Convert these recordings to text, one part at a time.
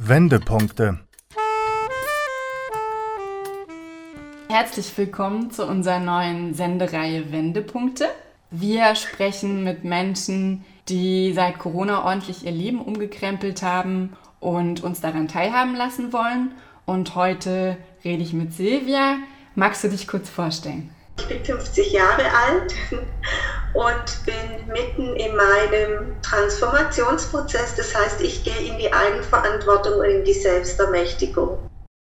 Wendepunkte. Herzlich willkommen zu unserer neuen Sendereihe Wendepunkte. Wir sprechen mit Menschen, die seit Corona ordentlich ihr Leben umgekrempelt haben und uns daran teilhaben lassen wollen. Und heute rede ich mit Silvia. Magst du dich kurz vorstellen? Ich bin 50 Jahre alt und bin mitten in meinem Transformationsprozess. Das heißt, ich gehe in die Eigenverantwortung und in die Selbstermächtigung.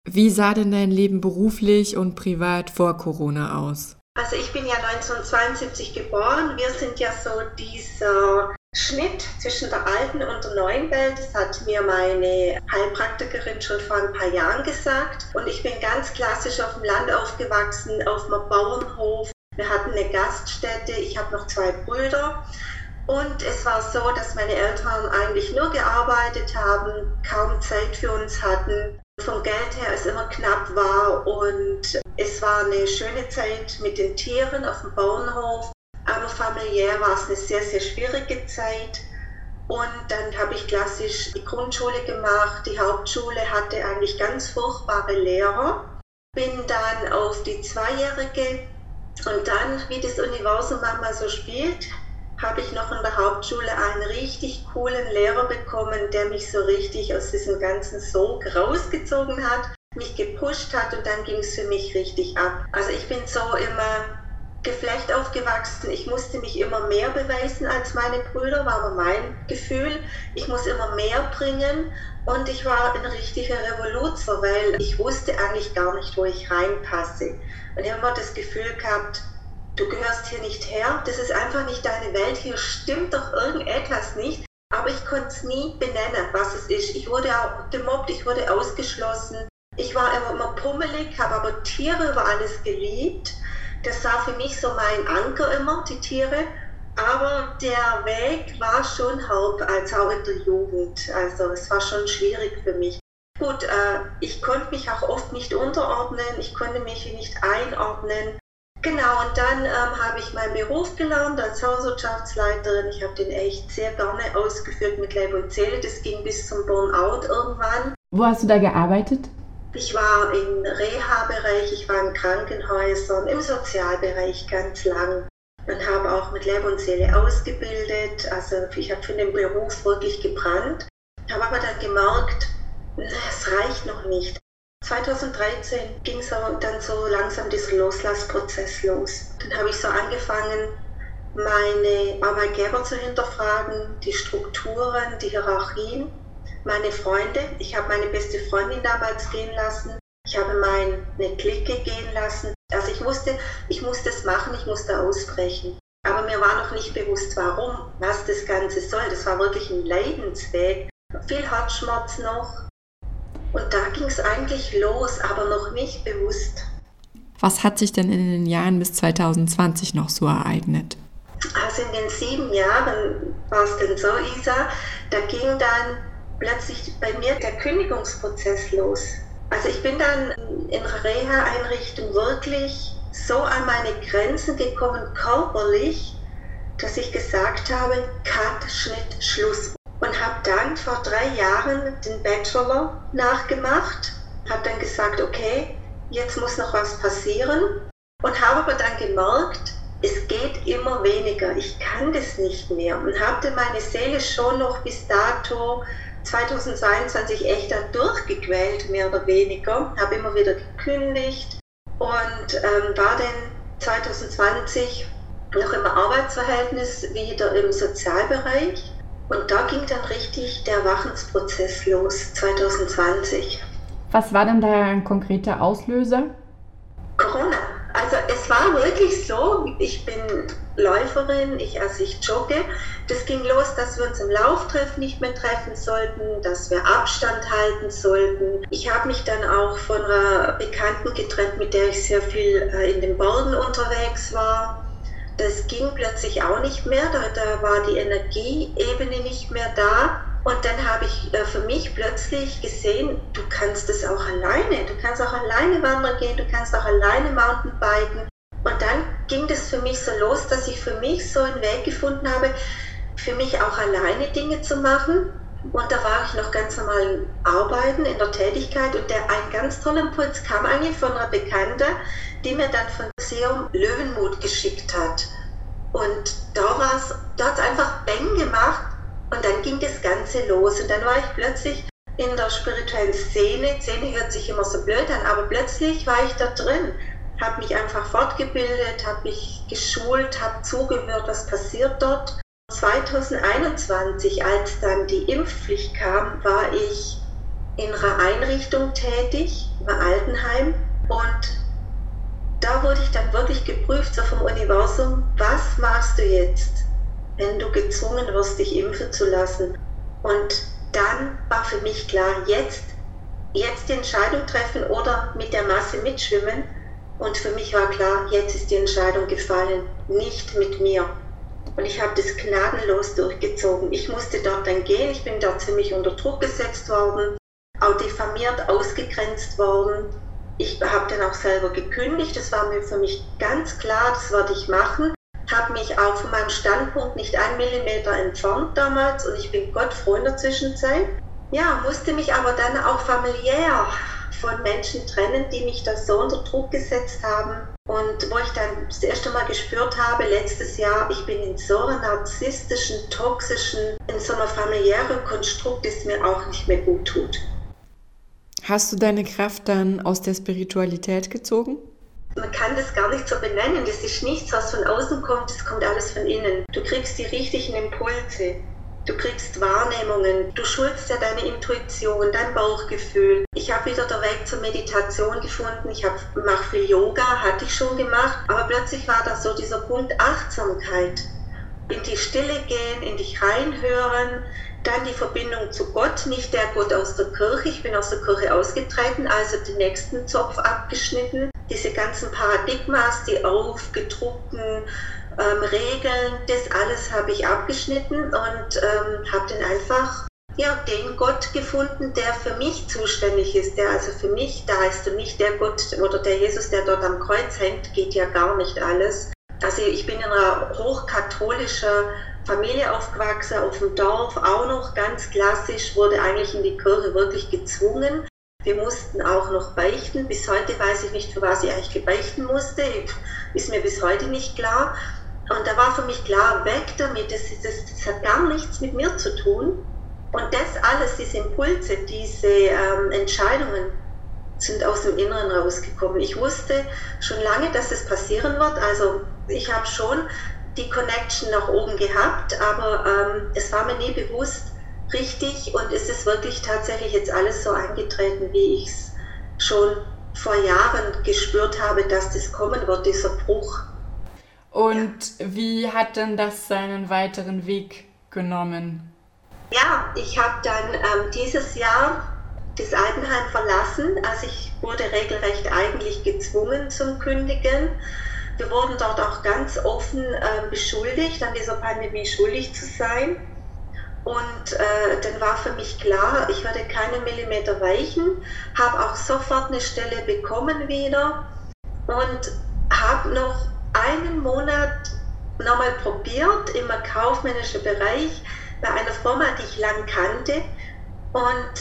Wie sah denn dein Leben beruflich und privat vor Corona aus? Also ich bin ja 1972 geboren. Wir sind ja so dieser Schnitt zwischen der alten und der neuen Welt. Das hat mir meine Heilpraktikerin schon vor ein paar Jahren gesagt. Und ich bin ganz klassisch auf dem Land aufgewachsen, auf einem Bauernhof. Wir hatten eine Gaststätte. Ich habe noch zwei Brüder. Und es war so, dass meine Eltern eigentlich nur gearbeitet haben, kaum Zeit für uns hatten. Vom Geld her es immer knapp war und es war eine schöne Zeit mit den Tieren auf dem Bauernhof. Aber familiär war es eine sehr, sehr schwierige Zeit. Und dann habe ich klassisch die Grundschule gemacht. Die Hauptschule hatte eigentlich ganz furchtbare Lehrer. Bin dann auf die Zweijährige und dann, wie das Universum manchmal so spielt, habe ich noch in der Hauptschule einen richtig coolen Lehrer bekommen, der mich so richtig aus diesem ganzen Sog rausgezogen hat, mich gepusht hat und dann ging es für mich richtig ab. Also ich bin so immer Geflecht aufgewachsen. Ich musste mich immer mehr beweisen als meine Brüder, war aber mein Gefühl. Ich muss immer mehr bringen und ich war ein richtiger Revoluzer, weil ich wusste eigentlich gar nicht, wo ich reinpasse. Und ich habe immer das Gefühl gehabt, du gehörst hier nicht her, das ist einfach nicht deine Welt, hier stimmt doch irgendetwas nicht. Aber ich konnte es nie benennen, was es ist. Ich wurde auch gemobbt, ich wurde ausgeschlossen. Ich war immer, immer pummelig, habe aber Tiere über alles geliebt das war für mich so mein Anker immer, die Tiere. Aber der Weg war schon hart, als auch in der Jugend. Also es war schon schwierig für mich. Gut, äh, ich konnte mich auch oft nicht unterordnen, ich konnte mich nicht einordnen. Genau, und dann ähm, habe ich meinen Beruf gelernt als Hauswirtschaftsleiterin. Ich habe den echt sehr gerne ausgeführt mit Leib und Seele. Das ging bis zum Burnout irgendwann. Wo hast du da gearbeitet? Ich war im Reha-Bereich, ich war in Krankenhäusern, im Sozialbereich ganz lang und habe auch mit Leib und Seele ausgebildet. Also ich habe für den Beruf wirklich gebrannt, habe aber dann gemerkt, es reicht noch nicht. 2013 ging so dann so langsam dieser Loslassprozess los. Dann habe ich so angefangen, meine Arbeitgeber zu hinterfragen, die Strukturen, die Hierarchien meine Freunde. Ich habe meine beste Freundin damals gehen lassen. Ich habe meine Clique gehen lassen. Also ich wusste, ich musste es machen, ich musste ausbrechen. Aber mir war noch nicht bewusst, warum, was das Ganze soll. Das war wirklich ein Leidensweg. Viel Herzschmerz noch. Und da ging es eigentlich los, aber noch nicht bewusst. Was hat sich denn in den Jahren bis 2020 noch so ereignet? Also in den sieben Jahren war es dann so, Isa, da ging dann plötzlich bei mir der Kündigungsprozess los. Also ich bin dann in Reha-Einrichtung wirklich so an meine Grenzen gekommen, körperlich, dass ich gesagt habe, Cut, Schnitt, Schluss. Und habe dann vor drei Jahren den Bachelor nachgemacht, habe dann gesagt, okay, jetzt muss noch was passieren und habe aber dann gemerkt, es geht immer weniger, ich kann das nicht mehr und habe meine Seele schon noch bis dato 2022 echt da durchgequält, mehr oder weniger. Habe immer wieder gekündigt und ähm, war dann 2020 noch im Arbeitsverhältnis wieder im Sozialbereich. Und da ging dann richtig der Wachensprozess los, 2020. Was war denn da ein konkreter Auslöser? Also es war wirklich so, ich bin Läuferin, ich, also ich jogge. Das ging los, dass wir uns im Lauftreff nicht mehr treffen sollten, dass wir Abstand halten sollten. Ich habe mich dann auch von einer Bekannten getrennt, mit der ich sehr viel äh, in den Bergen unterwegs war. Das ging plötzlich auch nicht mehr, da, da war die Energieebene nicht mehr da. Und dann habe ich äh, für mich plötzlich gesehen, du kannst es auch alleine. Du kannst auch alleine wandern gehen, du kannst auch alleine Mountainbiken. Und dann ging das für mich so los, dass ich für mich so einen Weg gefunden habe, für mich auch alleine Dinge zu machen. Und da war ich noch ganz normal arbeiten in der Tätigkeit und der ein ganz toller Impuls kam eigentlich von einer Bekannte, die mir dann von Museum Löwenmut geschickt hat. Und da war es, da hat es einfach Bang gemacht und dann ging das Ganze los. Und dann war ich plötzlich in der spirituellen Szene. Szene hört sich immer so blöd an, aber plötzlich war ich da drin, habe mich einfach fortgebildet, habe mich geschult, habe zugehört, was passiert dort. 2021, als dann die Impfpflicht kam, war ich in einer Einrichtung tätig, im Altenheim und da wurde ich dann wirklich geprüft, so vom Universum, was machst du jetzt, wenn du gezwungen wirst, dich impfen zu lassen? Und dann war für mich klar, jetzt, jetzt die Entscheidung treffen oder mit der Masse mitschwimmen. Und für mich war klar, jetzt ist die Entscheidung gefallen, nicht mit mir. Und ich habe das gnadenlos durchgezogen. Ich musste dort dann gehen, ich bin da ziemlich unter Druck gesetzt worden, auch diffamiert, ausgegrenzt worden ich habe dann auch selber gekündigt, das war mir für mich ganz klar, das werde ich machen. Habe mich auch von meinem Standpunkt nicht einen Millimeter entfernt damals und ich bin Gott froh in der Zwischenzeit. Ja, musste mich aber dann auch familiär von Menschen trennen, die mich da so unter Druck gesetzt haben. Und wo ich dann das erste Mal gespürt habe, letztes Jahr, ich bin in so einem narzisstischen, toxischen, in so einem familiären Konstrukt, das mir auch nicht mehr gut tut. Hast du deine Kraft dann aus der Spiritualität gezogen? Man kann das gar nicht so benennen. Das ist nichts, was von außen kommt, das kommt alles von innen. Du kriegst die richtigen Impulse. Du kriegst Wahrnehmungen, du schulst ja deine Intuition, dein Bauchgefühl. Ich habe wieder den Weg zur Meditation gefunden. Ich mache viel Yoga, hatte ich schon gemacht. Aber plötzlich war da so dieser Punkt Achtsamkeit. In die Stille gehen, in dich reinhören, dann die Verbindung zu Gott, nicht der Gott aus der Kirche. Ich bin aus der Kirche ausgetreten, also den nächsten Zopf abgeschnitten. Diese ganzen Paradigmas, die aufgedruckten ähm, Regeln, das alles habe ich abgeschnitten und ähm, habe dann einfach ja, den Gott gefunden, der für mich zuständig ist, der also für mich da ist und nicht der Gott oder der Jesus, der dort am Kreuz hängt, geht ja gar nicht alles. Also ich bin in einer hochkatholischen Familie aufgewachsen, auf dem Dorf, auch noch ganz klassisch, wurde eigentlich in die Kirche wirklich gezwungen. Wir mussten auch noch beichten. Bis heute weiß ich nicht, für was ich eigentlich gebeichten musste. Ist mir bis heute nicht klar. Und da war für mich klar, weg damit, das, das, das hat gar nichts mit mir zu tun. Und das alles, diese Impulse, diese ähm, Entscheidungen sind aus dem Inneren rausgekommen. Ich wusste schon lange, dass es passieren wird. Also ich habe schon die Connection nach oben gehabt, aber ähm, es war mir nie bewusst richtig und es ist wirklich tatsächlich jetzt alles so eingetreten, wie ich es schon vor Jahren gespürt habe, dass das kommen wird, dieser Bruch. Und ja. wie hat denn das seinen weiteren Weg genommen? Ja, ich habe dann ähm, dieses Jahr das Altenheim verlassen. Also ich wurde regelrecht eigentlich gezwungen zum Kündigen. Wir wurden dort auch ganz offen äh, beschuldigt, an dieser Pandemie schuldig zu sein. Und äh, dann war für mich klar, ich werde keinen Millimeter weichen, habe auch sofort eine Stelle bekommen wieder und habe noch einen Monat nochmal probiert im kaufmännischen Bereich bei einer Firma, die ich lang kannte. Und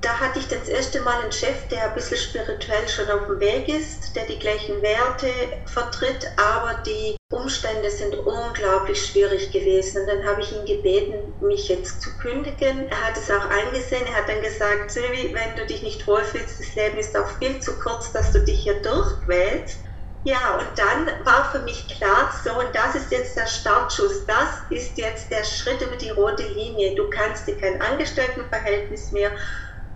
da hatte ich das erste Mal einen Chef, der ein bisschen spirituell schon auf dem Weg ist, der die gleichen Werte vertritt, aber die Umstände sind unglaublich schwierig gewesen. Und dann habe ich ihn gebeten, mich jetzt zu kündigen. Er hat es auch eingesehen. Er hat dann gesagt, Sylvie, wenn du dich nicht wohlfühlst, das Leben ist auch viel zu kurz, dass du dich hier durchquälst. Ja, und dann war für mich klar, so, und das ist jetzt der Startschuss, das ist jetzt der Schritt über die rote Linie. Du kannst dir kein Angestelltenverhältnis mehr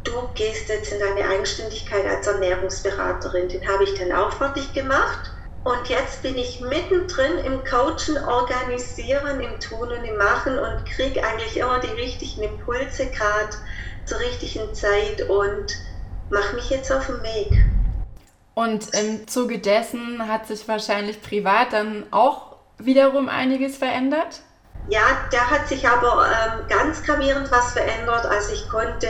du gehst jetzt in deine Eigenständigkeit als Ernährungsberaterin. Den habe ich dann auch fertig gemacht. Und jetzt bin ich mittendrin im Coachen, Organisieren, im Tun und im Machen und kriege eigentlich immer die richtigen Impulse gerade zur richtigen Zeit und mache mich jetzt auf den Weg. Und im Zuge dessen hat sich wahrscheinlich privat dann auch wiederum einiges verändert? Ja, da hat sich aber ähm, ganz gravierend was verändert. Also ich konnte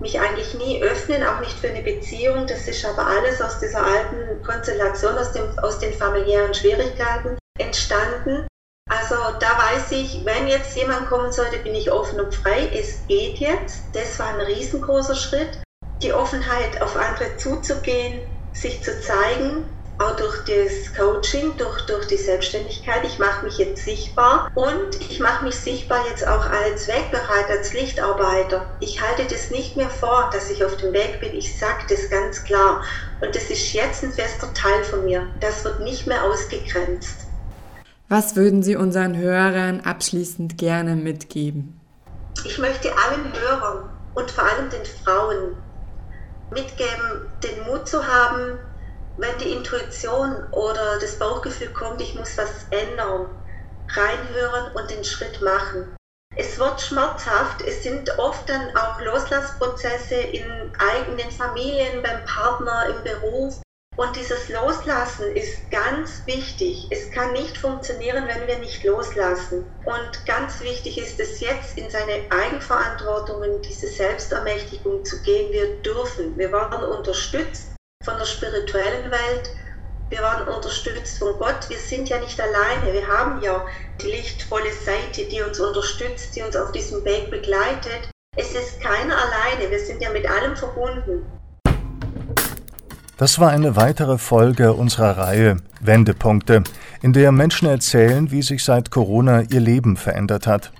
mich eigentlich nie öffnen, auch nicht für eine Beziehung. Das ist aber alles aus dieser alten Konstellation, aus, dem, aus den familiären Schwierigkeiten entstanden. Also da weiß ich, wenn jetzt jemand kommen sollte, bin ich offen und frei. Es geht jetzt. Das war ein riesengroßer Schritt. Die Offenheit auf andere zuzugehen, sich zu zeigen, auch durch das Coaching, durch, durch die Selbstständigkeit. Ich mache mich jetzt sichtbar und ich mache mich sichtbar jetzt auch als Wegbereiter, als Lichtarbeiter. Ich halte das nicht mehr vor, dass ich auf dem Weg bin. Ich sage das ganz klar. Und das ist jetzt ein fester Teil von mir. Das wird nicht mehr ausgegrenzt. Was würden Sie unseren Hörern abschließend gerne mitgeben? Ich möchte allen Hörern und vor allem den Frauen mitgeben, den Mut zu haben, wenn die Intuition oder das Bauchgefühl kommt, ich muss was ändern, reinhören und den Schritt machen. Es wird schmerzhaft, es sind oft dann auch Loslassprozesse in eigenen Familien, beim Partner, im Beruf. Und dieses Loslassen ist ganz wichtig. Es kann nicht funktionieren, wenn wir nicht loslassen. Und ganz wichtig ist es jetzt in seine Eigenverantwortung, in diese Selbstermächtigung zu gehen. Wir dürfen. Wir werden unterstützt von der spirituellen Welt. Wir werden unterstützt von Gott. Wir sind ja nicht alleine. Wir haben ja die lichtvolle Seite, die uns unterstützt, die uns auf diesem Weg begleitet. Es ist keiner alleine. Wir sind ja mit allem verbunden. Das war eine weitere Folge unserer Reihe Wendepunkte, in der Menschen erzählen, wie sich seit Corona ihr Leben verändert hat.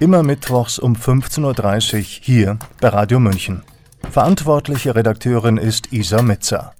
Immer mittwochs um 15.30 Uhr hier bei Radio München. Verantwortliche Redakteurin ist Isa Metzer.